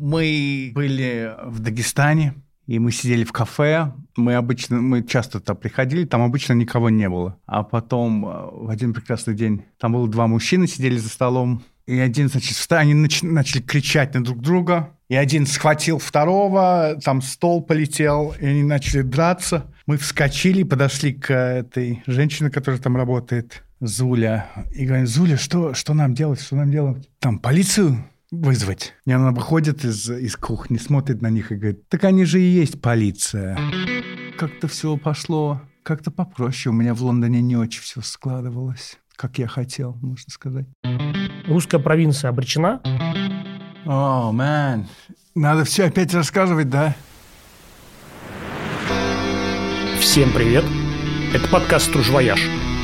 Мы были в Дагестане, и мы сидели в кафе. Мы обычно, мы часто туда приходили, там обычно никого не было. А потом э, в один прекрасный день там было два мужчины, сидели за столом. И один, значит, встал, они нач- начали кричать на друг друга. И один схватил второго, там стол полетел, и они начали драться. Мы вскочили, подошли к этой женщине, которая там работает, Зуля. И говорим, Зуля, что, что нам делать, что нам делать? Там полицию вызвать. И она выходит из, из кухни, смотрит на них и говорит, так они же и есть полиция. Как-то все пошло как-то попроще. У меня в Лондоне не очень все складывалось, как я хотел, можно сказать. Русская провинция обречена? О, oh, мэн, надо все опять рассказывать, да? Всем привет! Это подкаст «Стружвояж».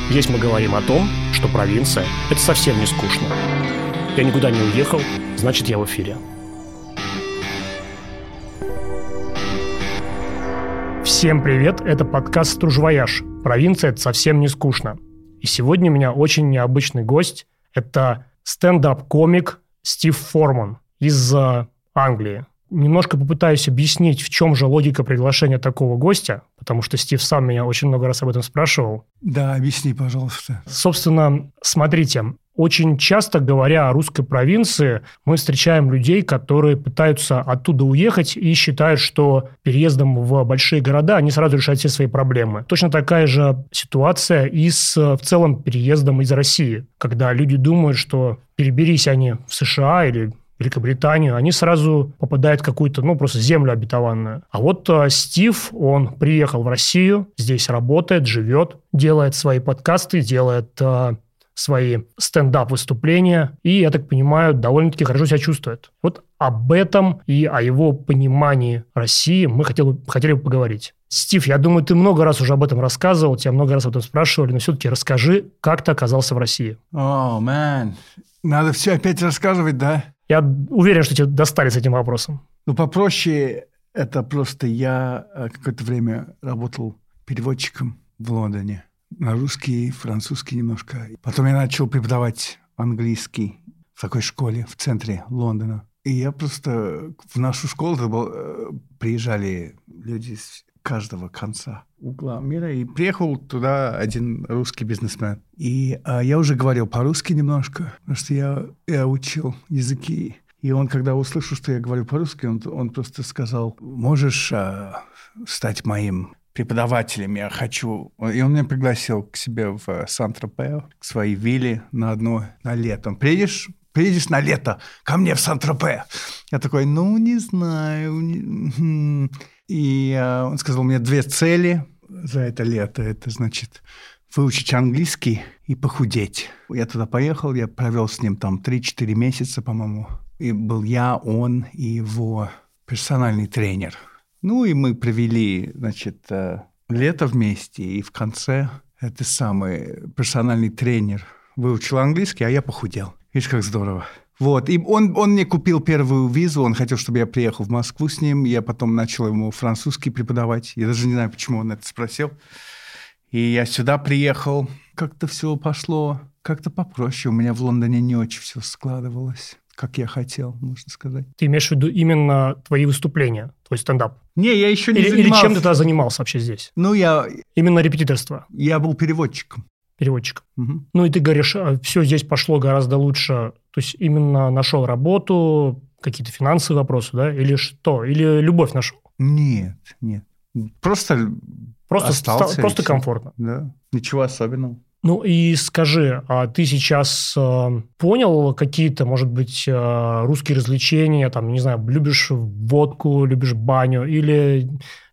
Здесь мы говорим о том, что провинция – это совсем не скучно. Я никуда не уехал, значит, я в эфире. Всем привет, это подкаст «Стружвояж». Провинция – это совсем не скучно. И сегодня у меня очень необычный гость. Это стендап-комик Стив Форман из э, Англии. Немножко попытаюсь объяснить, в чем же логика приглашения такого гостя, потому что Стив сам меня очень много раз об этом спрашивал. Да, объясни, пожалуйста. Собственно, смотрите, очень часто, говоря о русской провинции, мы встречаем людей, которые пытаются оттуда уехать и считают, что переездом в большие города они сразу решают все свои проблемы. Точно такая же ситуация и с в целом переездом из России, когда люди думают, что переберись они в США или Великобританию, они сразу попадают в какую-то, ну, просто землю обетованную. А вот э, Стив, он приехал в Россию, здесь работает, живет, делает свои подкасты, делает э, свои стендап-выступления, и, я так понимаю, довольно-таки хорошо себя чувствует. Вот об этом и о его понимании России мы хотели, хотели бы поговорить. Стив, я думаю, ты много раз уже об этом рассказывал, тебя много раз об этом спрашивали, но все-таки расскажи, как ты оказался в России. О, oh, мэн, надо все опять рассказывать, да? Я уверен, что тебе достали с этим вопросом. Ну, попроще, это просто я э, какое-то время работал переводчиком в Лондоне. На русский, французский немножко. Потом я начал преподавать английский в такой школе в центре Лондона. И я просто в нашу школу был, э, приезжали люди из каждого конца угла мира. И приехал туда один русский бизнесмен. И а, я уже говорил по-русски немножко, потому что я, я учил языки. И он, когда услышал, что я говорю по-русски, он, он просто сказал, можешь а, стать моим преподавателем, я хочу... И он меня пригласил к себе в Сан-Тропе, к своей вилле на одно на лето. Приедешь, приедешь на лето ко мне в Сан-Тропе. Я такой, ну, не знаю. Не... И э, он сказал мне две цели за это лето. Это значит выучить английский и похудеть. Я туда поехал, я провел с ним там 3-4 месяца, по-моему. И был я, он и его персональный тренер. Ну и мы провели, значит, э, лето вместе, и в конце этот самый персональный тренер выучил английский, а я похудел. Видишь, как здорово. Вот, и он, он мне купил первую визу, он хотел, чтобы я приехал в Москву с ним, я потом начал ему французский преподавать, я даже не знаю, почему он это спросил. И я сюда приехал, как-то все пошло, как-то попроще, у меня в Лондоне не очень все складывалось как я хотел, можно сказать. Ты имеешь в виду именно твои выступления, твой стендап? Не, я еще не или, занимался. Или чем ты тогда занимался вообще здесь? Ну, я... Именно репетиторство? Я был переводчиком. Переводчиком. Угу. Ну, и ты говоришь, а, все здесь пошло гораздо лучше то есть именно нашел работу, какие-то финансовые вопросы, да, или что? Или любовь нашел? Нет, нет. Просто Просто, остался просто комфортно. Да, ничего особенного. Ну и скажи, а ты сейчас э, понял какие-то, может быть, э, русские развлечения, там, не знаю, любишь водку, любишь баню, или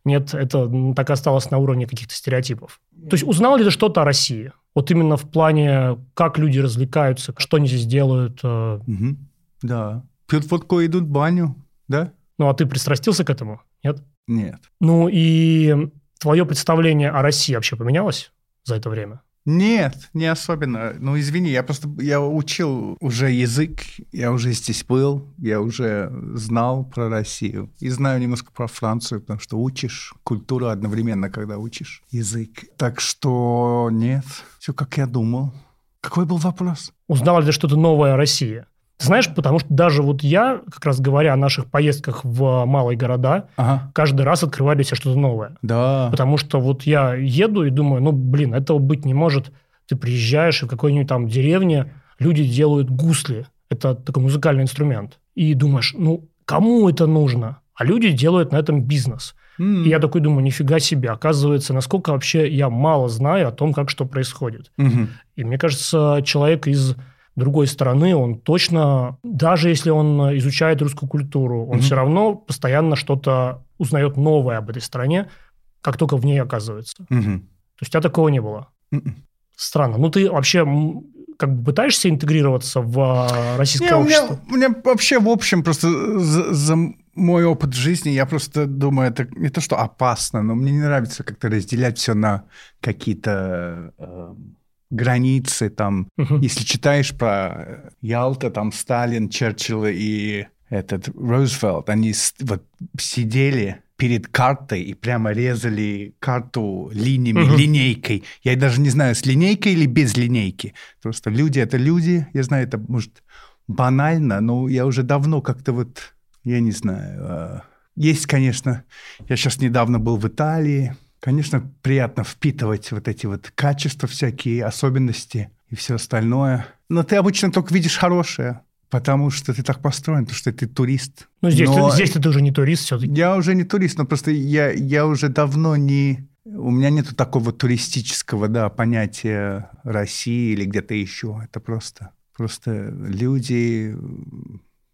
нет, это так осталось на уровне каких-то стереотипов? То есть узнал ли ты что-то о России? Вот именно в плане, как люди развлекаются, что они здесь делают. Угу. Да. Пьют водку, идут в баню, да? Ну, а ты пристрастился к этому, нет? Нет. Ну, и твое представление о России вообще поменялось за это время? Нет, не особенно. Ну, извини, я просто я учил уже язык, я уже здесь был, я уже знал про Россию. И знаю немножко про Францию, потому что учишь культуру одновременно, когда учишь язык. Так что нет, все как я думал. Какой был вопрос? Узнал ли ты что-то новое о России? Ты знаешь, потому что даже вот я, как раз говоря о наших поездках в малые города, ага. каждый раз открываю для себя что-то новое. Да. Потому что вот я еду и думаю, ну, блин, этого быть не может. Ты приезжаешь и в какой-нибудь там деревне люди делают гусли. Это такой музыкальный инструмент. И думаешь, ну, кому это нужно? А люди делают на этом бизнес. Mm. И я такой думаю, нифига себе, оказывается, насколько вообще я мало знаю о том, как что происходит. Mm-hmm. И мне кажется, человек из другой стороны, он точно, даже если он изучает русскую культуру, он mm-hmm. все равно постоянно что-то узнает новое об этой стране, как только в ней оказывается. Mm-hmm. То есть у тебя такого не было? Mm-mm. Странно. Ну, ты вообще как бы пытаешься интегрироваться в а, российское не, общество? У меня, у меня вообще, в общем, просто за, за мой опыт жизни, я просто думаю, это не то, что опасно, но мне не нравится как-то разделять все на какие-то э, границы. Там, угу. Если читаешь про Ялта, там Сталин, Черчилл и этот Рузвельт, они вот сидели перед картой и прямо резали карту линиями, угу. линейкой. Я даже не знаю, с линейкой или без линейки. Просто люди — это люди. Я знаю, это может банально, но я уже давно как-то вот я не знаю. А, есть, конечно, я сейчас недавно был в Италии. Конечно, приятно впитывать вот эти вот качества всякие, особенности и все остальное. Но ты обычно только видишь хорошее, потому что ты так построен, потому что ты турист. Ну, здесь, но... ты, здесь ты уже не турист все-таки. Я уже не турист, но просто я, я уже давно не... У меня нет такого туристического да, понятия России или где-то еще. Это просто, просто люди,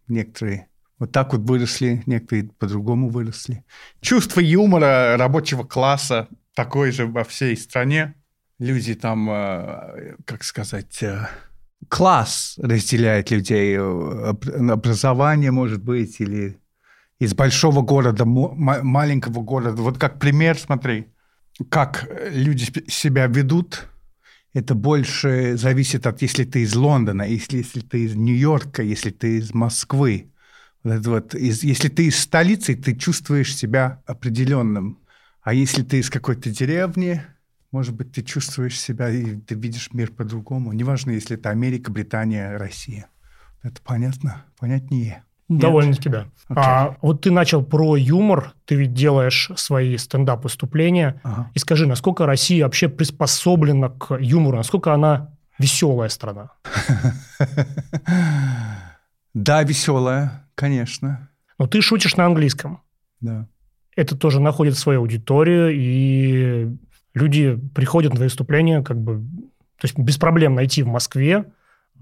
некоторые вот так вот выросли, некоторые по-другому выросли. Чувство юмора рабочего класса такое же во всей стране. Люди там, э, как сказать, э, класс разделяет людей. Э, образование, может быть, или из большого города, маленького города. Вот как пример, смотри, как люди себя ведут, это больше зависит от, если ты из Лондона, если, если ты из Нью-Йорка, если ты из Москвы. Вот, вот, если ты из столицы, ты чувствуешь себя определенным. А если ты из какой-то деревни, может быть, ты чувствуешь себя и ты видишь мир по-другому. Неважно, если это Америка, Британия, Россия. Это понятно? Понятнее. Довольно-таки да. Okay. А вот ты начал про юмор, ты ведь делаешь свои стендап-выступления. Ага. И скажи, насколько Россия вообще приспособлена к юмору, насколько она веселая страна? Да, веселая. Конечно. Но ты шутишь на английском. Да. Это тоже находит свою аудиторию, и люди приходят на выступление как бы... То есть без проблем найти в Москве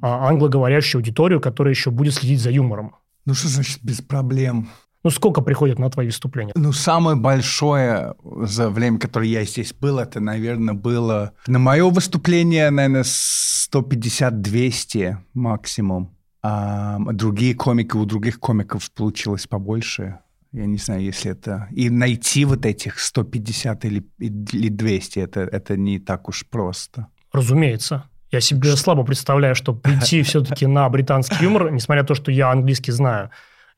а, англоговорящую аудиторию, которая еще будет следить за юмором. Ну, что значит без проблем? Ну, сколько приходит на твои выступления? Ну, самое большое за время, которое я здесь был, это, наверное, было... На мое выступление, наверное, 150-200 максимум. А другие комики, у других комиков получилось побольше. Я не знаю, если это... И найти вот этих 150 или, или 200, это, это не так уж просто. Разумеется. Я себе слабо представляю, что прийти все-таки на британский юмор, несмотря на то, что я английский знаю,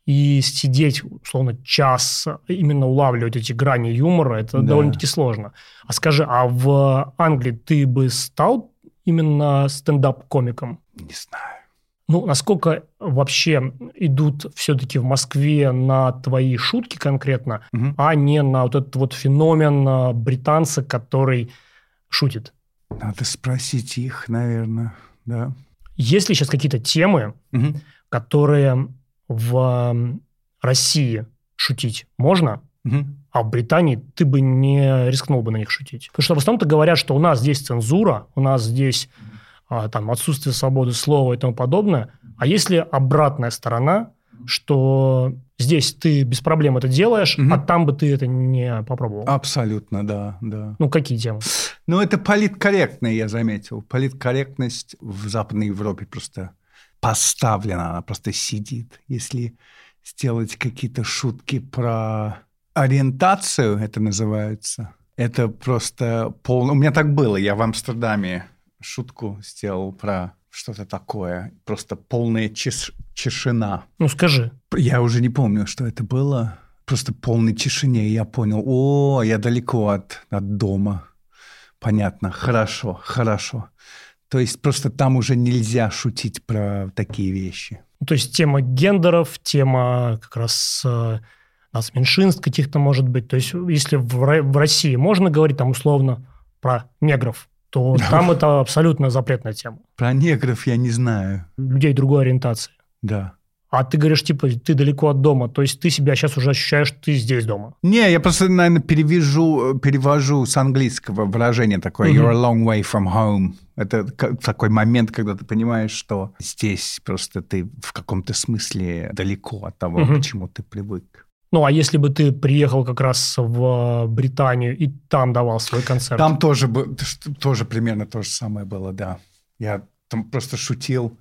и сидеть, условно, час, именно улавливать эти грани юмора, это да. довольно-таки сложно. А скажи, а в Англии ты бы стал именно стендап-комиком? Не знаю. Ну, насколько вообще идут все-таки в Москве на твои шутки конкретно, угу. а не на вот этот вот феномен а, британца, который шутит? Надо спросить их, наверное, да. Есть ли сейчас какие-то темы, угу. которые в России шутить можно, угу. а в Британии ты бы не рискнул бы на них шутить? Потому что в основном-то говорят, что у нас здесь цензура, у нас здесь там, отсутствие свободы слова и тому подобное. А если обратная сторона, что здесь ты без проблем это делаешь, угу. а там бы ты это не попробовал? Абсолютно, да, да. Ну, какие темы? Ну, это политкорректная, я заметил. Политкорректность в Западной Европе просто поставлена, она просто сидит. Если сделать какие-то шутки про ориентацию, это называется, это просто полно... У меня так было, я в Амстердаме шутку сделал про что-то такое. Просто полная чеш тишина. Ну, скажи. Я уже не помню, что это было. Просто полной тишине. Я понял, о, я далеко от, от дома. Понятно, хорошо, хорошо. То есть просто там уже нельзя шутить про такие вещи. Ну, то есть тема гендеров, тема как раз э, нас меньшинств каких-то может быть. То есть если в, в России можно говорить там условно про негров, то там это абсолютно запретная тема. Про негров я не знаю. Людей другой ориентации. Да. А ты говоришь, типа, ты далеко от дома, то есть ты себя сейчас уже ощущаешь, ты здесь дома. Не, я просто, наверное, перевяжу, перевожу с английского выражение такое, you're a long way from home. Это такой момент, когда ты понимаешь, что здесь просто ты в каком-то смысле далеко от того, uh-huh. к чему ты привык. Ну, а если бы ты приехал как раз в Британию и там давал свой концерт? Там тоже, тоже примерно то же самое было, да. Я там просто шутил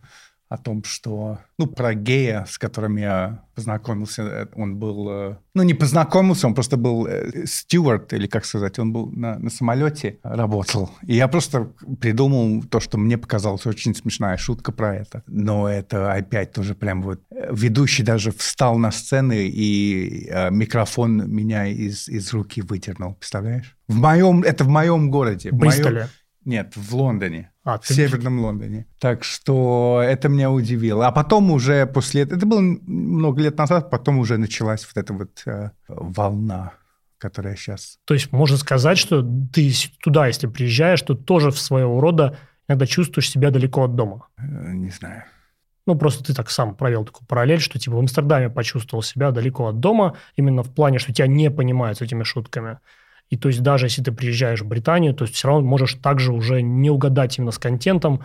о том, что, ну, про гея, с которым я познакомился, э, он был, э, ну, не познакомился, он просто был э, стюард, или как сказать, он был на, на самолете, работал. И я просто придумал то, что мне показалось очень смешная шутка про это. Но это опять тоже прям вот... Ведущий даже встал на сцену, и микрофон меня из, из руки выдернул, представляешь? В моем, это в моем городе. Бристоле? Нет, в Лондоне. А, в ты... Северном Лондоне. Так что это меня удивило. А потом уже после этого, это было много лет назад, потом уже началась вот эта вот э, волна которая сейчас. То есть можно сказать, что ты туда, если приезжаешь, то тоже в своего рода иногда чувствуешь себя далеко от дома. Э, не знаю. Ну, просто ты так сам провел такую параллель, что типа в Амстердаме почувствовал себя далеко от дома, именно в плане, что тебя не понимают с этими шутками. И то есть даже если ты приезжаешь в Британию, то есть все равно можешь также уже не угадать именно с контентом.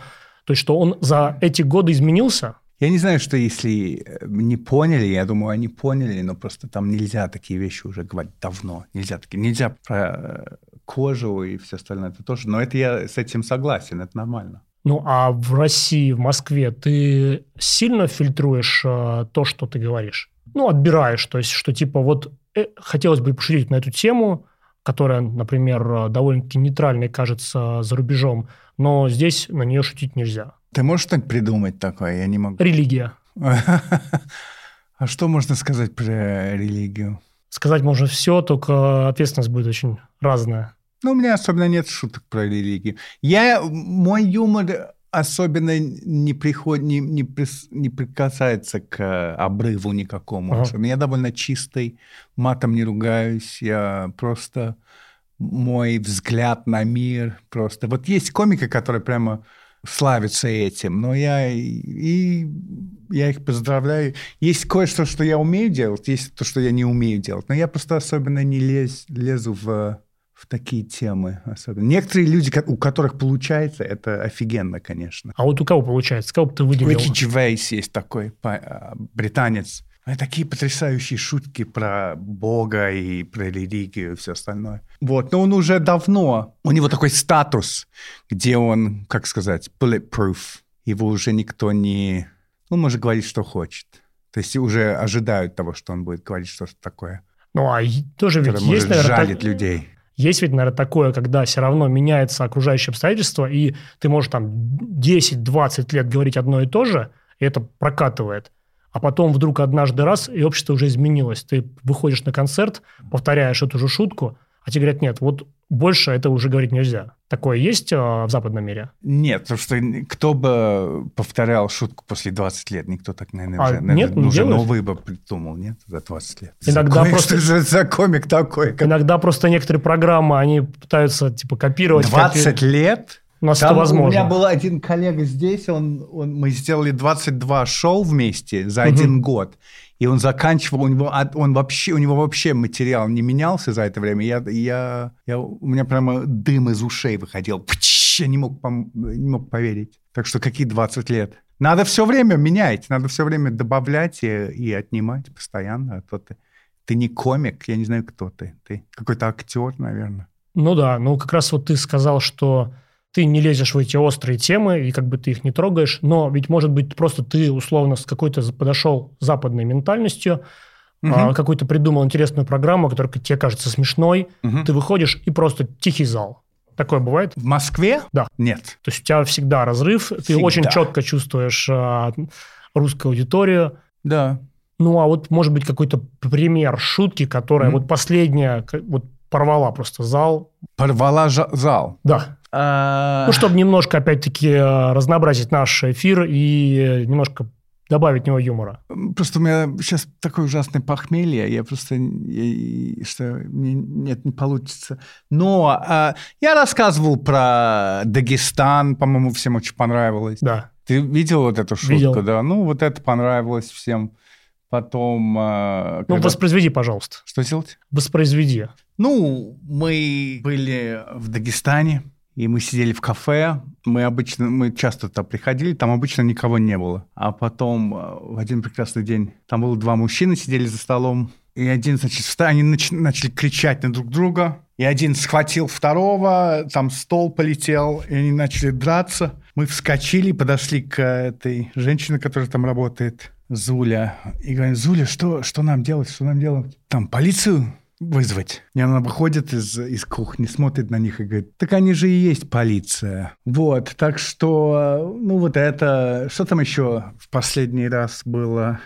То есть что он за эти годы изменился? Я не знаю, что если э, не поняли, я думаю, они поняли, но просто там нельзя такие вещи уже говорить давно. Нельзя такие, нельзя про э, кожу и все остальное это тоже. Но это я с этим согласен, это нормально. Ну, а в России, в Москве ты сильно фильтруешь э, то, что ты говоришь? Ну, отбираешь, то есть, что типа вот э, хотелось бы пошутить на эту тему, которая, например, довольно-таки нейтральной кажется за рубежом, но здесь на нее шутить нельзя. Ты можешь так придумать такое? Я не могу. Религия. А что можно сказать про религию? Сказать можно все, только ответственность будет очень разная. Ну, у меня особенно нет шуток про религию. Я, мой юмор особенно не, приход, не, не, не прикасается к обрыву никакому. Ага. Я довольно чистый, матом не ругаюсь, я просто мой взгляд на мир просто. Вот есть комика, которые прямо славятся этим, но я и я их поздравляю. Есть кое-что, что я умею делать, есть то, что я не умею делать, но я просто особенно не лез, лезу в в такие темы особенно. Некоторые люди, у которых получается, это офигенно, конечно. А вот у кого получается? Кого бы ты выделил? Рики Дживейс есть такой, а, британец. Такие потрясающие шутки про Бога и про религию и все остальное. Вот, но он уже давно, у него такой статус, где он, как сказать, bulletproof. Его уже никто не... Он может говорить, что хочет. То есть уже ожидают того, что он будет говорить что-то такое. Ну, а тоже ведь есть, наверное... жалит так... людей. Есть ведь, наверное, такое, когда все равно меняется окружающее обстоятельство, и ты можешь там 10-20 лет говорить одно и то же, и это прокатывает. А потом вдруг однажды раз, и общество уже изменилось. Ты выходишь на концерт, повторяешь эту же шутку, а тебе говорят, нет, вот больше это уже говорить нельзя. Такое есть а, в западном мире? Нет, потому что кто бы повторял шутку после 20 лет? Никто так, наверное, а уже, нет, не уже новый бы придумал, нет, за 20 лет. Иногда за просто... Что же за комик такой? Как... Иногда просто некоторые программы, они пытаются, типа, копировать... 20 копи... лет? У нас Там это возможно. У меня был один коллега здесь, он, он, мы сделали 22 шоу вместе за один угу. год и он заканчивал, у него, он вообще, у него вообще материал не менялся за это время. Я, я, я, у меня прямо дым из ушей выходил. Пч, я не мог, не мог поверить. Так что какие 20 лет? Надо все время менять, надо все время добавлять и, и отнимать постоянно. А то ты, ты не комик, я не знаю, кто ты. Ты какой-то актер, наверное. Ну да, ну как раз вот ты сказал, что ты не лезешь в эти острые темы, и как бы ты их не трогаешь, но ведь, может быть, просто ты условно с какой-то подошел западной ментальностью, угу. какую-то придумал интересную программу, которая тебе кажется смешной, угу. ты выходишь и просто тихий зал. Такое бывает? В Москве? Да. Нет. То есть у тебя всегда разрыв, всегда. ты очень четко чувствуешь а, русскую аудиторию. Да. Ну, а вот, может быть, какой-то пример шутки, которая mm вот последняя, вот порвала просто зал. Порвала зал? Да. А... Ну, чтобы немножко, опять-таки, разнообразить наш эфир и немножко добавить в него юмора? Просто у меня сейчас такое ужасное похмелье, я просто... Я, что мне нет, не получится. Но а, я рассказывал про Дагестан, по-моему, всем очень понравилось. Да. Ты видел вот эту шутку, Видел. да? Ну, вот это понравилось всем. Потом... а, Ну, когда- воспроизведи, пожалуйста. Что делать? Воспроизведи. Ну, мы были в Дагестане, и мы сидели в кафе. Мы обычно, мы часто туда приходили, там обычно никого не было. А потом э, в один прекрасный день там было два мужчины, сидели за столом. И один, значит, встал, они нач- начали кричать на друг друга. И один схватил второго, там стол полетел, и они начали драться. Мы вскочили, подошли к этой женщине, которая там работает, Зуля. И говорим, Зуля, что, что нам делать, что нам делать? Там полицию вызвать. И она выходит из, из кухни, смотрит на них и говорит, так они же и есть полиция. Вот, так что, ну вот это... Что там еще в последний раз было?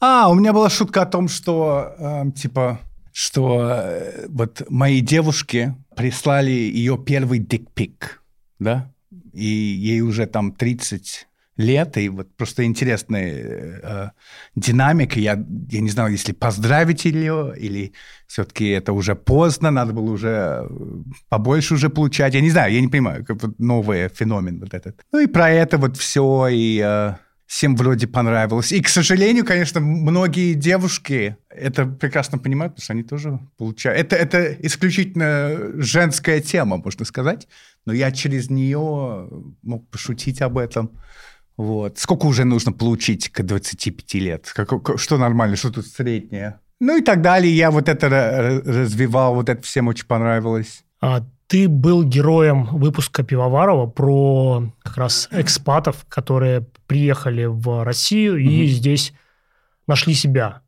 А, у меня была шутка о том, что, э, типа, что э, вот мои девушки прислали ее первый дикпик, да? И ей уже там 30 лет, и вот просто интересная э, динамика. Я, я не знаю, если поздравить ее, или все-таки это уже поздно, надо было уже э, побольше уже получать. Я не знаю, я не понимаю, как вот новый феномен вот этот. Ну и про это вот все, и э, всем вроде понравилось. И, к сожалению, конечно, многие девушки это прекрасно понимают, потому что они тоже получают. Это, это исключительно женская тема, можно сказать. Но я через нее мог пошутить об этом. Вот. Сколько уже нужно получить к 25 лет? Как, что нормально, что тут среднее? Ну и так далее. Я вот это ра- развивал, вот это всем очень понравилось. А ты был героем выпуска Пивоварова про как раз экспатов, которые приехали в Россию и Мгм. здесь нашли себя.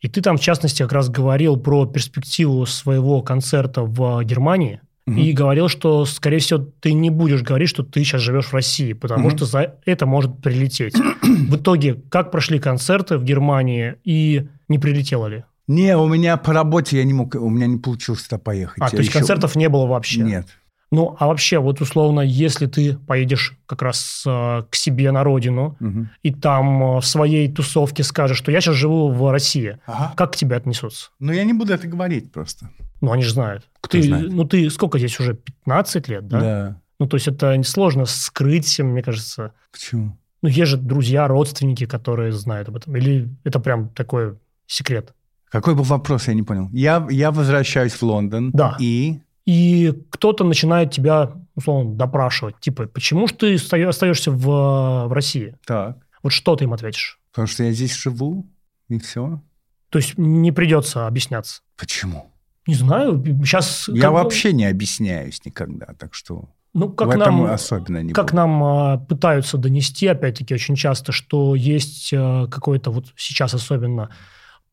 И ты там, в частности, как раз говорил про перспективу своего концерта в Германии. Мгм. И говорил, что, скорее всего, ты не будешь говорить, что ты сейчас живешь в России, потому Мгм. что за это может прилететь. В итоге, как прошли концерты в Германии и не прилетело ли? Не, у меня по работе я не мог, у меня не получилось туда поехать. А, Я то есть еще- концертов не было вообще? Нет. Ну, а вообще, вот условно, если ты поедешь как раз э, к себе на родину, Мгм. и там э, в своей тусовке скажешь, что я сейчас живу в России, Ага. как к тебе отнесутся? Ну, я не буду это говорить просто. Ну, они же знают. Кто ты, знает? Ну, ты сколько здесь уже? 15 лет, да? Ну, то есть это несложно скрыть, мне кажется. Почему? Ну, есть же друзья, родственники, которые знают об этом. Или это прям такой секрет? Какой был вопрос, я не понял. Я, я возвращаюсь в Лондон. Да. И... И кто-то начинает тебя, условно, допрашивать. Типа, почему же ты оста- остаешься в, в России? Так. Вот что ты им ответишь? Потому что я здесь живу, и все. То есть не придется объясняться. Почему? Не знаю, сейчас... Я вообще не объясняюсь никогда, так что Ну, как в этом нам, особенно не как нам а, пытаются донести, опять-таки, очень часто, что есть а, какое-то вот сейчас особенно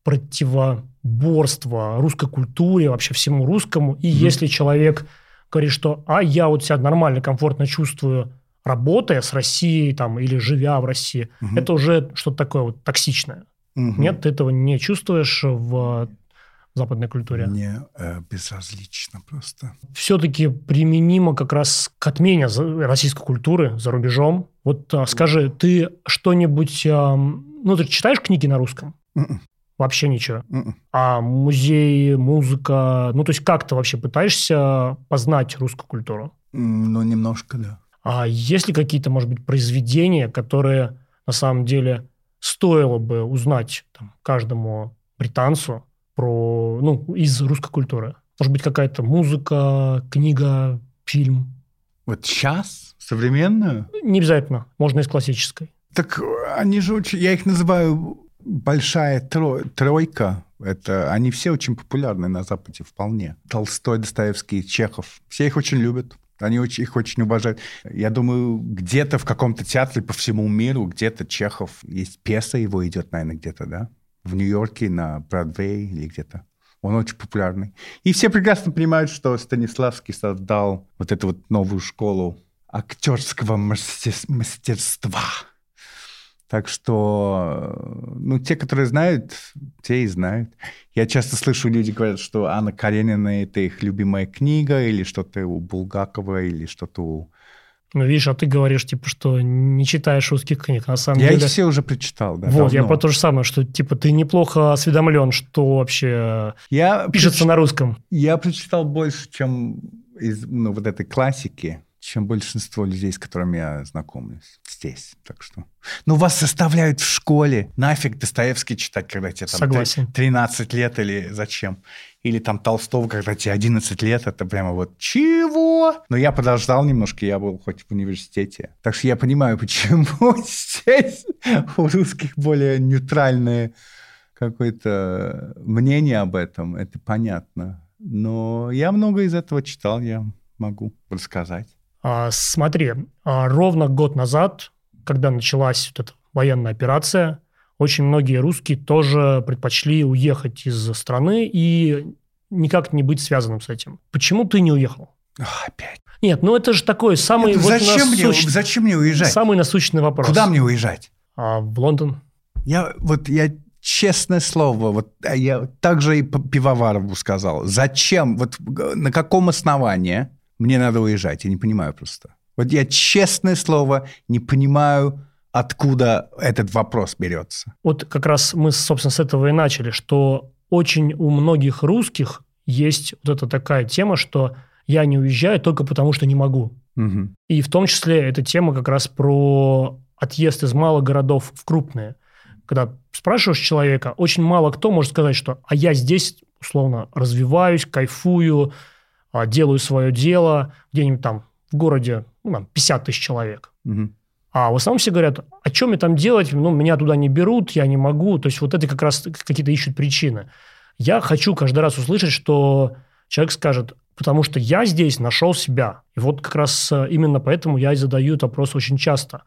противоборство русской культуре, вообще всему русскому. И Мгм. если человек говорит, что «а я вот себя нормально, комфортно чувствую, работая с Россией там, или живя в России», Мгм. это уже что-то такое вот токсичное. Мгм. Нет, ты этого не чувствуешь в западной культуре. Мне э, безразлично просто. все-таки применимо как раз к отмене российской культуры за рубежом. Вот а, скажи, ты что-нибудь... ам, ну, ты читаешь книги на русском? Мгм. Вообще ничего. Мгм. А музей, музыка... Ну, то есть как ты вообще пытаешься познать русскую культуру? Ну, немножко, да. А есть ли какие-то, может быть, произведения, которые на самом деле стоило бы узнать там, каждому британцу про, ну, из русской культуры? Может быть, какая-то музыка, книга, фильм? Вот сейчас, современную, Не обязательно, можно из классической. так они же очень... Я их называю большая тро- тройка. Это, они все очень популярны на Западе вполне. Толстой, Достоевский, Чехов. Все их очень любят. Они очень, их очень уважают. Я думаю, где-то в каком-то театре по всему миру, где-то Чехов, есть пьеса его идет, наверное, где-то, да? В Нью-Йорке на Бродвее или где-то. Он очень популярный. И все прекрасно понимают, что Станиславский создал вот эту вот новую школу актерского мастер- мастерства. Так что, ну, те, которые знают, те и знают. Я часто слышу, люди говорят, что Анна Каренина – это их любимая книга, или что-то у Булгакова, или что-то у Ну, видишь, а ты говоришь, типа, что не читаешь русских книг, на самом я деле... их все уже прочитал, да. Вот, я давно. про то же самое, что, типа, ты неплохо осведомлен, что вообще Я пишется проч- на русском. Я прочитал больше, чем из ну, вот этой классики, чем большинство людей, с которыми я знакомлюсь здесь. Так что... Ну, вас заставляют в школе. Нафиг Достоевский читать, когда тебе там Согласен. 13 лет или зачем? Или там Толстого, когда тебе 11 лет, это прямо вот чего? Но я подождал немножко, я был хоть в университете. Так что я понимаю, почему здесь у русских более нейтральное какое-то мнение об этом. Это понятно. Но я много из этого читал, я могу рассказать. А, смотри, а, ровно год назад, когда началась вот эта военная операция, очень многие русские тоже предпочли уехать из страны и никак не быть связанным с этим. Почему ты не уехал? Ах, опять. Нет, ну это же такой самый Это вот зачем, мне, насущ- зачем мне уезжать? самый насущный вопрос. Куда мне уезжать? А, в Лондон. Я вот я честное слово, вот а я также и Пивоварову сказал. Зачем? Вот на каком основании мне надо уезжать? Я не понимаю просто. Вот я честное слово не понимаю, откуда этот вопрос берется. Вот как раз мы, собственно, с этого и начали, что очень у многих русских есть вот эта такая тема, что я не уезжаю только потому, что не могу. Мгм. И в том числе эта тема как раз про отъезд из малых городов в крупные. Когда спрашиваешь человека, очень мало кто может сказать, что «а я здесь, условно, развиваюсь, кайфую, делаю свое дело, где-нибудь там в городе ну, там, 50 тысяч человек». Мгм. А в основном все говорят, о чем мне там делать, ну, меня туда не берут, я не могу. То есть вот это как раз какие-то ищут причины. Я хочу каждый раз услышать, что человек скажет, потому что я здесь нашел себя. И вот как раз э, именно поэтому я и задаю этот вопрос очень часто.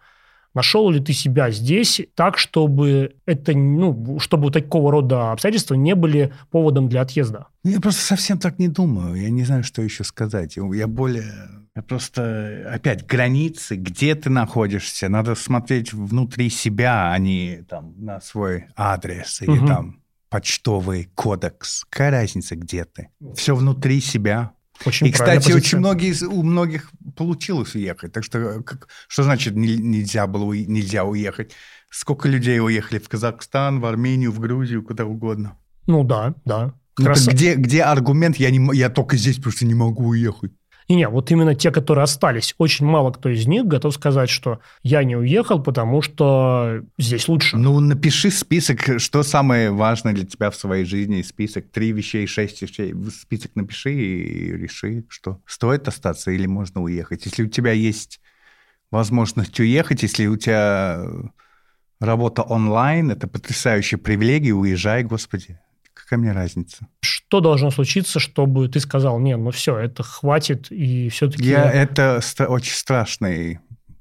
Нашел ли ты себя здесь так, чтобы это, ну, чтобы такого рода обстоятельства не были поводом для отъезда? Ну, Я просто совсем так не думаю. Я не знаю, что еще сказать. Я более... Просто... Опять, границы, где ты находишься. Надо смотреть внутри себя, а не там на свой адрес или Мгм. там почтовый кодекс. Какая разница, где ты? Все внутри себя. Очень И, кстати, позиция. очень многие, у многих получилось уехать. Так что, э, как- что значит не- нельзя было нельзя уехать? Сколько людей уехали в Казахстан, в Армению, в Грузию, куда угодно? Ну да, да. Ну, так где, где аргумент, я, не, я только здесь просто не могу уехать? И не, вот именно те, которые остались, очень мало кто из них готов сказать, что я не уехал, потому что здесь лучше. Ну, напиши список, что самое важное для тебя в своей жизни. Список три вещей, шесть вещей. Список напиши и реши, что стоит остаться или можно уехать. Если у тебя есть возможность уехать, если у тебя работа онлайн, это потрясающая привилегия, уезжай, господи. Какая мне разница? Что должно случиться, чтобы ты сказал, не, ну все, это хватит, и все-таки... Я, это стра- очень страшный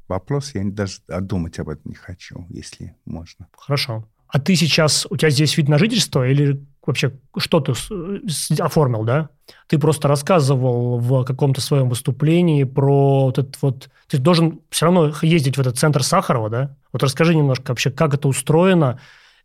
вопрос, я даже думать об этом не хочу, если можно. Хорошо. А ты сейчас, у тебя здесь вид на жительство или вообще что ты с- с- оформил, да? Ты просто рассказывал в каком-то своем выступлении про вот этот вот... Ты должен все равно ездить в этот центр Сахарова, да? Вот расскажи немножко вообще, как это устроено,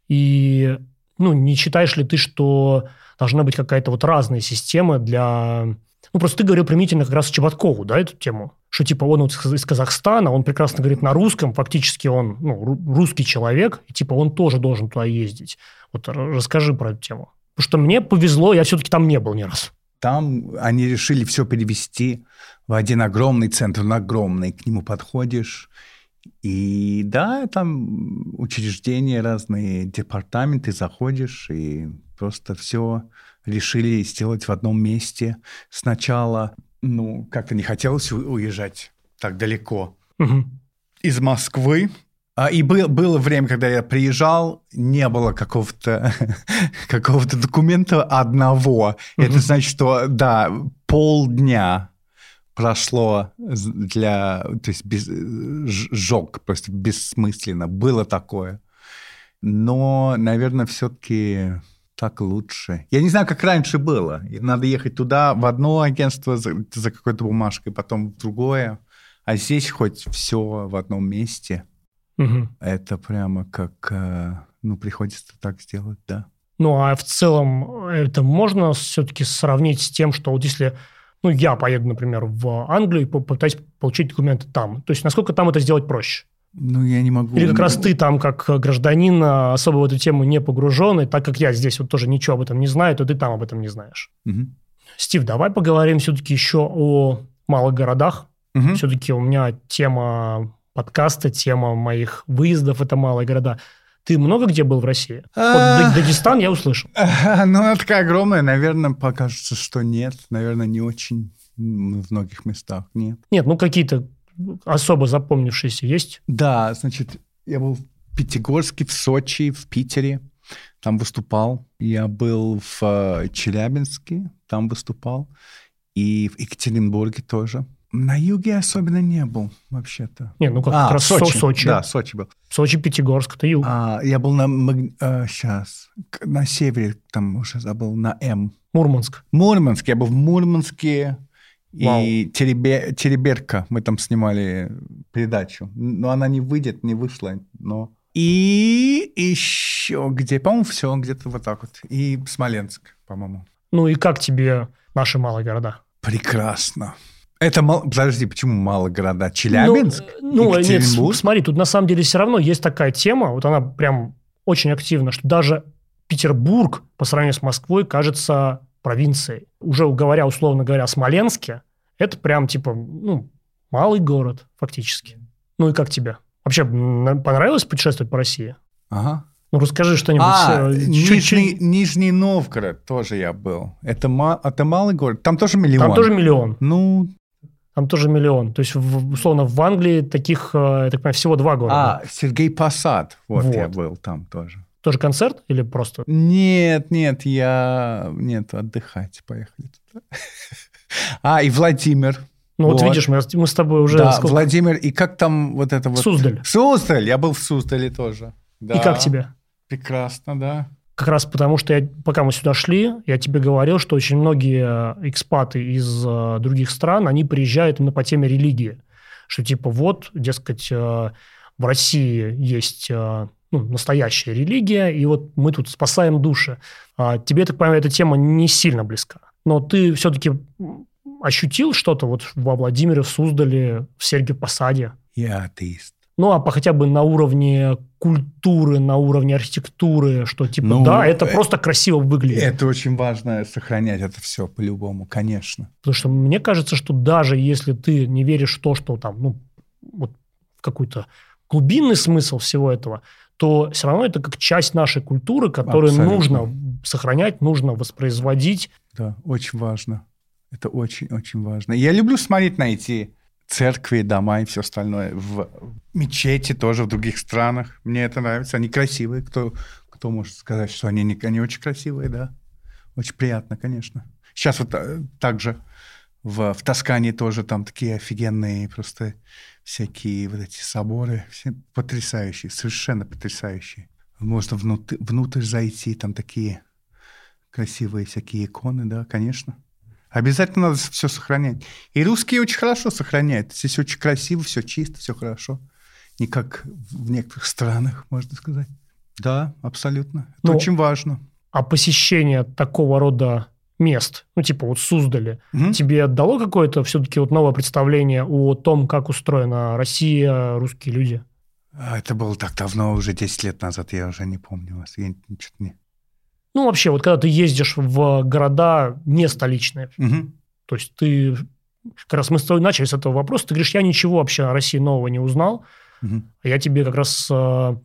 и ну, не считаешь ли ты, что должна быть какая-то вот разная система для... Ну, просто ты говорил применительно как раз Чеботкову, да, эту тему? Что типа он вот из Казахстана, он прекрасно говорит на русском, фактически он ну, ру- русский человек, и типа он тоже должен туда ездить. Вот расскажи про эту тему. Потому что мне повезло, я все-таки там не был ни разу. Там они решили все перевести в один огромный центр, он огромный, к нему подходишь. И да, там учреждения разные, департаменты, заходишь, и просто все решили сделать в одном месте. Сначала, ну, как-то не хотелось уезжать так далеко Мгм. из Москвы. А, И был, было время, когда я приезжал, не было какого-то какого документа одного. Это Мгм. значит, что, да, полдня прошло для... То есть без, ж- жёг, просто бессмысленно. Было такое. Но, наверное, все-таки так лучше. Я не знаю, как раньше было. Надо ехать туда, в одно агентство за, за какой-то бумажкой, потом в другое. А здесь хоть все в одном месте. Мгм. Это прямо как... э, Ну, приходится так сделать, да. Ну, а в целом это можно все-таки сравнить с тем, что вот если... ну, я поеду, например, в Англию и попытаюсь получить документы там. То есть, насколько там это сделать проще? Ну, я не могу. Или как раз ты там, как гражданин, особо в эту тему не погруженный, так как я здесь вот тоже ничего об этом не знаю, то ты там об этом не знаешь. Угу. Стив, давай поговорим все-таки еще о малых городах. Угу. Все-таки у меня тема подкаста, тема моих выездов – это малые города. Ты много где был в России? Вот Дагестан я услышал. Ну, она такая огромная. Наверное, покажется, что нет. Наверное, не очень в многих местах. Нет. Нет, ну какие-то особо запомнившиеся есть? Да, значит, я был в Пятигорске, в Сочи, в Питере. Там выступал. Я был в э, Челябинске, там выступал. И в Екатеринбурге тоже. На юге особенно не был, вообще-то. Не, ну как, а, как раз Сочи. Сочи. Да, Сочи был. Сочи, Пятигорск, это юг. А, я был на... А, сейчас. На севере, там уже забыл, на М. Мурманск. Мурманск. Я был в Мурманске. Вау. И Теребе, Тереберка. Мы там снимали передачу. Но она не выйдет, не вышла. Но... И еще где? По-моему, все где-то вот так вот. И Смоленск, по-моему. Ну и как тебе наши малые города? Прекрасно. Это мало... Подожди, почему мало города? Челябинск? Ну, ну нет, смотри, тут на самом деле все равно есть такая тема, вот она прям очень активна, что даже Петербург по сравнению с Москвой кажется провинцией. Уже говоря, условно говоря, о Смоленске, это прям типа, ну, малый город фактически. Ну и как тебе? Вообще понравилось путешествовать по России? Ага. Ну, расскажи что-нибудь. А, э, Нижний, Нижний Новгород тоже я был. Это, это малый город. Там тоже миллион. Там тоже миллион. Ну, там тоже миллион. То есть, в, условно, в Англии таких, э, я так понимаю, всего два города. А, Сергей Посад. Вот, вот. я был там тоже. Тоже концерт или просто? Нет, нет, я... Нет, отдыхать поехали туда. А, и Владимир. Ну вот, вот видишь, мы, мы с тобой уже... Да, сколько? Владимир, и как там вот это вот... Суздаль. Суздаль, я был в Суздале тоже. Да. И как тебе? Прекрасно, да. Как раз потому, что я, пока мы сюда шли, я тебе говорил, что очень многие э, экспаты из э, других стран, они приезжают именно по теме религии. Что типа вот, дескать, э, в России есть ну, настоящая религия, и вот мы тут спасаем души. А тебе, так понимаю, эта тема не сильно близка. Но ты все-таки ощутил что-то вот во Владимире, в Суздале, в Сергиев Посаде? Я атеист. Ну, а по, хотя бы на уровне культуры, на уровне архитектуры, что типа, ну, да, это э, просто красиво выглядит. Это очень важно, сохранять это все по-любому, конечно. Потому что мне кажется, что даже если ты не веришь в то, что там, ну, вот какой-то глубинный смысл всего этого, то все равно это как часть нашей культуры, которую Абсолютно. нужно сохранять, нужно воспроизводить. Да, очень важно. Это очень-очень важно. Я люблю смотреть на эти церкви, дома и все остальное. В мечети тоже в других странах. Мне это нравится. Они красивые. Кто, кто может сказать, что они, не, они очень красивые, да? Очень приятно, конечно. Сейчас вот э, также в, в Тоскане тоже там такие офигенные просто всякие вот эти соборы. Все потрясающие, совершенно потрясающие. Можно внутрь, внутрь зайти, там такие красивые всякие иконы, да, конечно. Обязательно надо все сохранять. И русские очень хорошо сохраняют. Здесь очень красиво, все чисто, все хорошо. Не как в некоторых странах, можно сказать. Да, абсолютно. Это ну, очень важно. А посещение такого рода мест, ну, типа вот Суздали, угу. тебе дало какое-то все-таки вот новое представление о том, как устроена Россия, русские люди? А, это было так давно, уже 10 лет назад, я уже не помню вас. Я что-то не... Ну, вообще, вот когда ты ездишь в города не столичные, угу. то есть ты... Как раз мы с тобой начали с этого вопроса. Ты говоришь, я ничего вообще о России нового не узнал. Угу. Я тебе как раз э,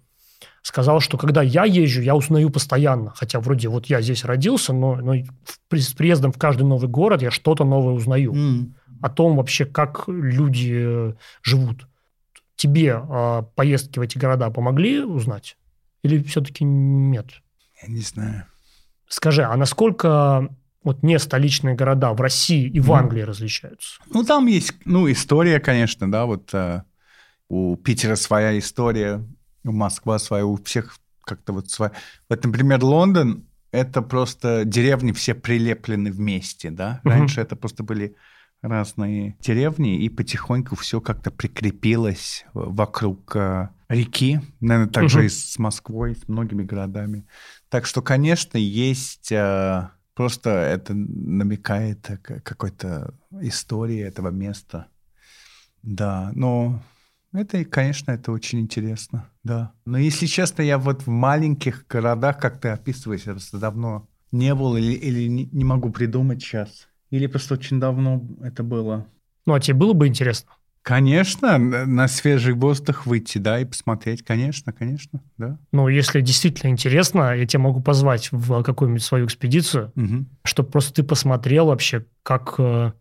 сказал, что когда я езжу, я узнаю постоянно. Хотя вроде вот я здесь родился, но, но с приездом в каждый новый город я что-то новое узнаю. Mm. О том вообще, как люди живут. Тебе э, поездки в эти города помогли узнать? Или все-таки нет? Я не знаю. Скажи, а насколько вот не столичные города в России и в mm. Англии различаются? Ну, там есть, ну, история, конечно, да, вот э, у Питера своя история, у Москвы своя, у всех как-то вот своя. Вот, например, Лондон – это просто деревни все прилеплены вместе, да? Раньше mm-hmm. это просто были разные деревни, и потихоньку все как-то прикрепилось вокруг э, реки, наверное, также угу. и с Москвой, с многими городами. Так что, конечно, есть э, Просто это намекает какой-то истории этого места. Да, но это, конечно, это очень интересно, да. Но если честно, я вот в маленьких городах, как ты описываешь, просто давно не был или, или не могу придумать сейчас. Или просто очень давно это было. Ну, а тебе было бы интересно? Конечно, на свежий воздух выйти, да, и посмотреть, конечно, конечно, да. Ну, если действительно интересно, я тебя могу позвать в какую-нибудь свою экспедицию, угу. чтобы просто ты посмотрел вообще, как, э,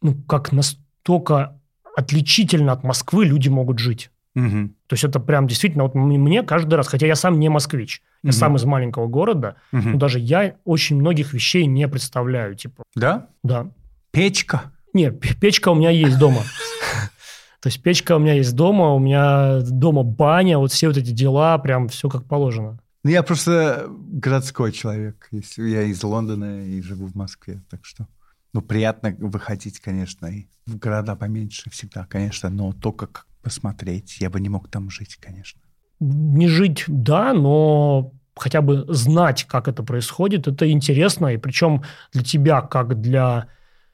ну, как настолько отличительно от Москвы люди могут жить. Угу. То есть это прям действительно, вот мне каждый раз, хотя я сам не москвич, я угу. сам из маленького города, угу. но даже я очень многих вещей не представляю, типа. Да? Да. Печка? Нет, печка у меня есть дома. То есть печка у меня есть дома, у меня дома баня, вот все вот эти дела, прям все как положено. Ну, я просто городской человек. Я из Лондона и живу в Москве, так что... Ну, приятно выходить, конечно, и в города поменьше всегда, конечно, но только как посмотреть. Я бы не мог там жить, конечно. Не жить, да, но хотя бы знать, как это происходит, это интересно, и причем для тебя, как для,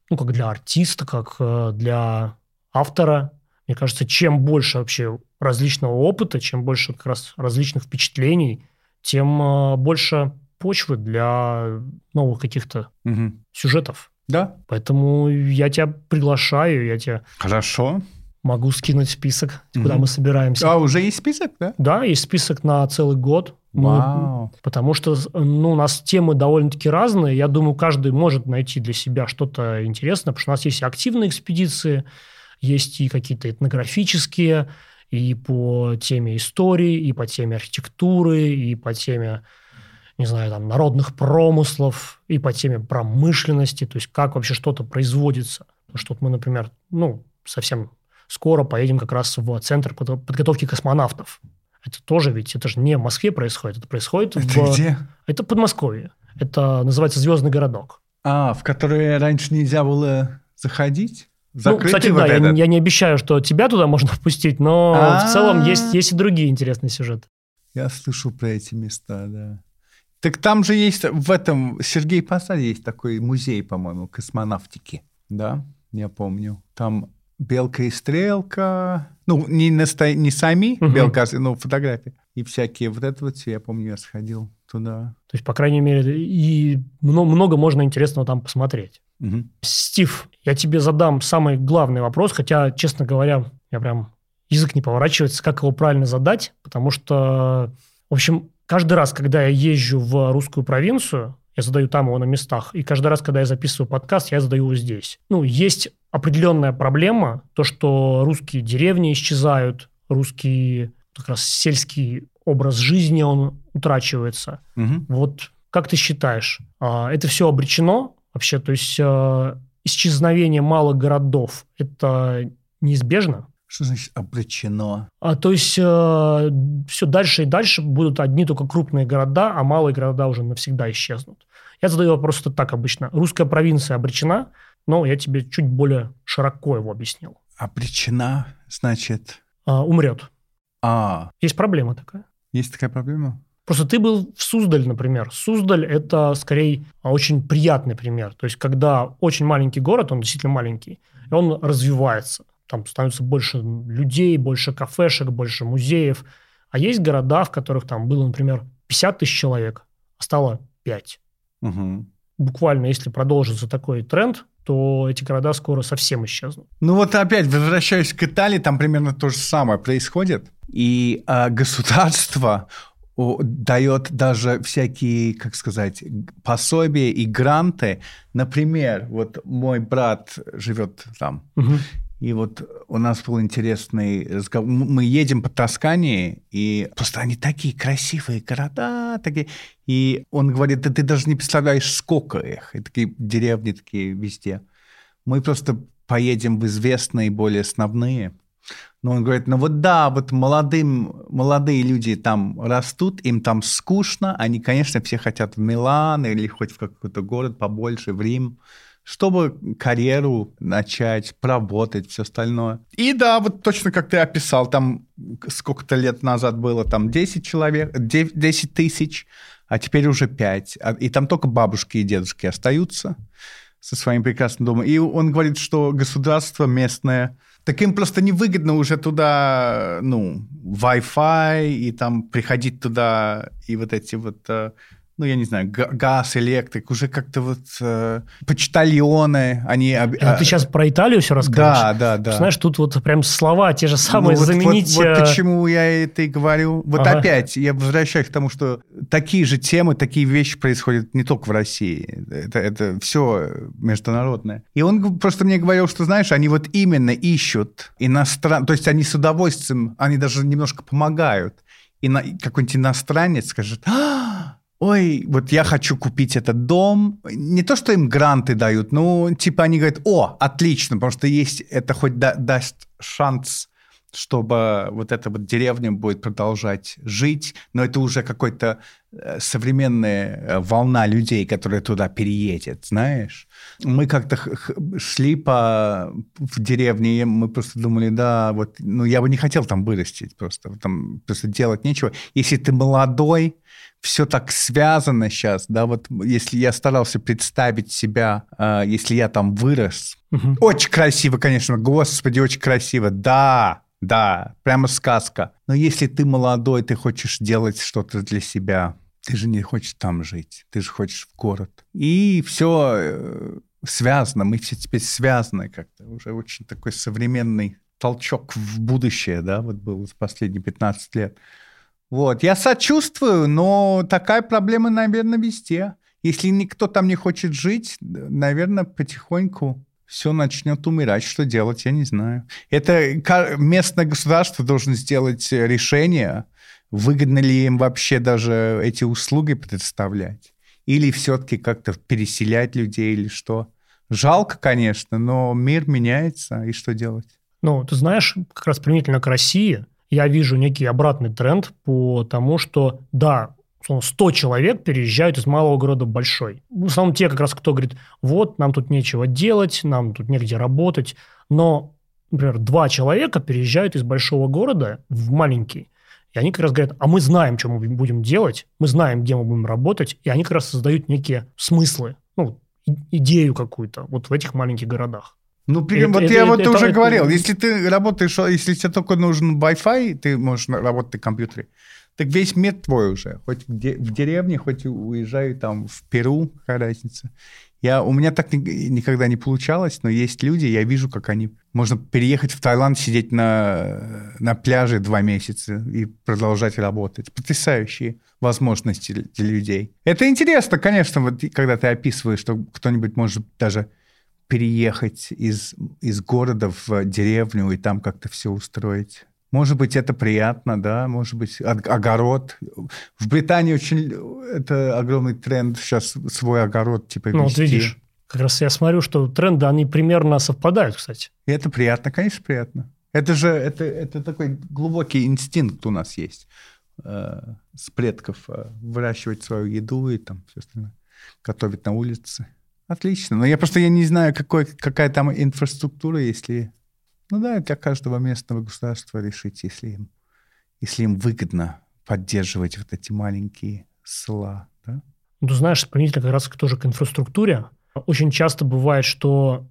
ну, как для артиста, как э, для автора, мне кажется, чем больше вообще различного опыта, чем больше как раз различных впечатлений, тем э, больше почвы для новых каких-то угу. сюжетов. Да. Поэтому я тебя приглашаю, я тебя... Хорошо. Могу скинуть список, куда mm мы собираемся. А, уже есть список, да? Да, есть список на целый год. Вау. Мы, потому что ну, у нас темы довольно-таки разные. Я думаю, каждый может найти для себя что-то интересное, потому что у нас есть активные экспедиции, есть и какие-то этнографические, и по теме истории, и по теме архитектуры, и по теме не знаю, там, народных промыслов и по теме промышленности, то есть как вообще что-то производится. Потому что вот мы, например, ну, совсем скоро поедем как раз в центр подготовки космонавтов. Это тоже ведь, это же не в Москве происходит, это происходит это в... где? Это Подмосковье. Это называется «Звездный городок». А, в который раньше нельзя было заходить? Закрытый ну, кстати, вот да, я, я не обещаю, что тебя туда можно впустить, но А-а-а. в целом есть, есть и другие интересные сюжеты. Я слышал про эти места, да. Так там же есть в этом Сергей Посаде есть такой музей, по-моему, космонавтики, да, я помню. Там белка и стрелка, ну не насто... не сами угу. белка, а, ну фотографии и всякие вот это вот все, я помню, я сходил туда. То есть, по крайней мере, и много, много можно интересного там посмотреть. Угу. Стив, я тебе задам самый главный вопрос, хотя, честно говоря, я прям язык не поворачивается, как его правильно задать, потому что, в общем, каждый раз, когда я езжу в русскую провинцию, я задаю там его на местах, и каждый раз, когда я записываю подкаст, я задаю его здесь. Ну, есть определенная проблема, то, что русские деревни исчезают, русский как раз сельский образ жизни, он утрачивается. Угу. Вот как ты считаешь, а, это все обречено вообще? То есть а, исчезновение малых городов – это неизбежно? Что значит обречено? А, то есть э, все дальше и дальше будут одни только крупные города, а малые города уже навсегда исчезнут. Я задаю вопрос так обычно. Русская провинция обречена, но я тебе чуть более широко его объяснил. Обречена, значит? А, умрет. А. Есть проблема такая. Есть такая проблема? Просто ты был в Суздаль, например. Суздаль – это, скорее, очень приятный пример. То есть, когда очень маленький город, он действительно маленький, и он развивается там становится больше людей, больше кафешек, больше музеев. А есть города, в которых там было, например, 50 тысяч человек, а стало 5. Угу. Буквально, если продолжится такой тренд, то эти города скоро совсем исчезнут. Ну вот опять, возвращаясь к Италии, там примерно то же самое происходит. И э, государство дает даже всякие, как сказать, пособия и гранты. Например, вот мой брат живет там, угу. И вот у нас был интересный разговор. Мы едем по Тоскане, и просто они такие красивые города, такие. И он говорит, да ты даже не представляешь, сколько их. И такие деревни такие везде. Мы просто поедем в известные, более основные. Но он говорит, ну вот да, вот молодым, молодые люди там растут, им там скучно, они, конечно, все хотят в Милан или хоть в какой-то город побольше, в Рим чтобы карьеру начать, поработать, все остальное. И да, вот точно как ты описал, там сколько-то лет назад было, там 10 человек, 10 тысяч, а теперь уже пять. А, и там только бабушки и дедушки остаются со своим прекрасным домом. И он говорит, что государство местное, так им просто невыгодно уже туда, ну, Wi-Fi, и там приходить туда, и вот эти вот э, ну, я не знаю, газ, электрик, уже как-то вот э, почтальоны, они... Это а, ты сейчас про Италию все рассказываешь? Да, да, да. Знаешь, тут вот прям слова те же самые, ну, заменить... Вот, вот, вот почему я это и говорю. Вот ага. опять, я возвращаюсь к тому, что такие же темы, такие вещи происходят не только в России. Это, это все международное. И он просто мне говорил, что, знаешь, они вот именно ищут иностран... То есть они с удовольствием, они даже немножко помогают. И на... какой-нибудь иностранец скажет... А, ой, вот я хочу купить этот дом. Не то, что им гранты дают, но типа они говорят, о, отлично, потому что есть, это хоть да, даст шанс чтобы вот эта вот деревня будет продолжать жить, но это уже какой-то э, современная э, волна людей, которая туда переедет, знаешь. Мы как-то шли по в деревне, и мы просто думали, да, вот, ну я бы не хотел там вырастить просто, там просто делать нечего. Если ты молодой, все так связано сейчас, да, вот если я старался представить себя, э, если я там вырос, угу. очень красиво, конечно, господи, очень красиво, да, да, прямо сказка. Но если ты молодой, ты хочешь делать что-то для себя, ты же не хочешь там жить, ты же хочешь в город. И все э, связано, мы все теперь связаны как-то, уже очень такой современный толчок в будущее, да, вот был за последние 15 лет. Вот, я сочувствую, но такая проблема, наверное, везде. Если никто там не хочет жить, наверное, потихоньку все начнет умирать. Что делать, я не знаю. Это местное государство должно сделать решение, выгодно ли им вообще даже эти услуги предоставлять. Или все-таки как-то переселять людей или что. Жалко, конечно, но мир меняется, и что делать? Ну, ты знаешь, как раз применительно к России, я вижу некий обратный тренд по тому, что да, 100 человек переезжают из малого города в большой. В основном те, как раз, кто говорит, вот, нам тут нечего делать, нам тут негде работать. Но, например, два человека переезжают из большого города в маленький. И они как раз говорят, а мы знаем, что мы будем делать, мы знаем, где мы будем работать, и они как раз создают некие смыслы, ну, идею какую-то вот в этих маленьких городах. Ну, это, вот это, я это, вот это, уже это, говорил, если ты работаешь, если тебе только нужен Wi-Fi, ты можешь работать на компьютере, так весь мир твой уже. Хоть в деревне, хоть уезжаю там в Перу, какая разница. Я, у меня так никогда не получалось, но есть люди, я вижу, как они... Можно переехать в Таиланд, сидеть на, на пляже два месяца и продолжать работать. Потрясающие возможности для людей. Это интересно, конечно, вот когда ты описываешь, что кто-нибудь может даже переехать из, из города в деревню и там как-то все устроить. Может быть, это приятно, да, может быть, огород. В Британии очень это огромный тренд сейчас свой огород типа Ну, вот видишь, как раз я смотрю, что тренды, они примерно совпадают, кстати. И это приятно, конечно, приятно. Это же это, это такой глубокий инстинкт у нас есть э, с предков э, выращивать свою еду и там все остальное, готовить на улице. Отлично. Но я просто я не знаю, какой, какая там инфраструктура, если... Ну да, для каждого местного государства решить, если им, если им выгодно поддерживать вот эти маленькие села. Да? Ну, знаешь, применительно как раз тоже к инфраструктуре. Очень часто бывает, что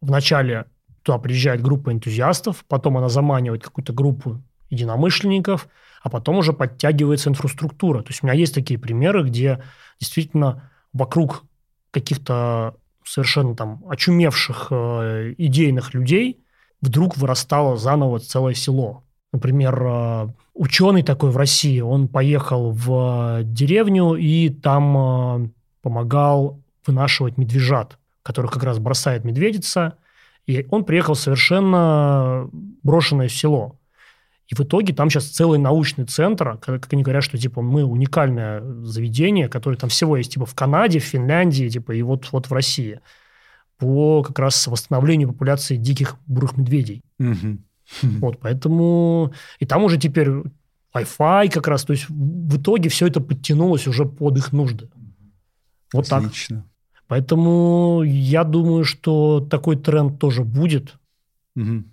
вначале туда приезжает группа энтузиастов, потом она заманивает какую-то группу единомышленников, а потом уже подтягивается инфраструктура. То есть у меня есть такие примеры, где действительно вокруг каких-то совершенно там очумевших э, идейных людей вдруг вырастало заново целое село. Например, э, ученый такой в России, он поехал в деревню и там э, помогал вынашивать медвежат, которых как раз бросает медведица. И он приехал в совершенно брошенное село. И в итоге там сейчас целый научный центр, как они говорят, что типа мы уникальное заведение, которое там всего есть типа в Канаде, в Финляндии, типа и вот, вот в России по как раз восстановлению популяции диких бурых медведей. Угу. Вот, поэтому... И там уже теперь Wi-Fi как раз, то есть в итоге все это подтянулось уже под их нужды. Вот Отлично. так. Поэтому я думаю, что такой тренд тоже будет. Угу.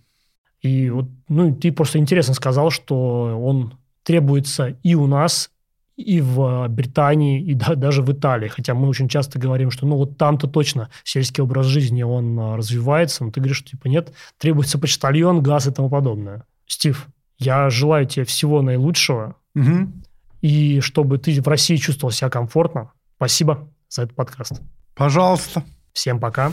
И вот, ну, ты просто интересно сказал, что он требуется и у нас, и в Британии, и да, даже в Италии. Хотя мы очень часто говорим, что ну вот там-то точно сельский образ жизни, он а, развивается. Но ты говоришь, что типа нет, требуется почтальон, газ и тому подобное. Стив, я желаю тебе всего наилучшего. Угу. И чтобы ты в России чувствовал себя комфортно. Спасибо за этот подкаст. Пожалуйста. Всем пока.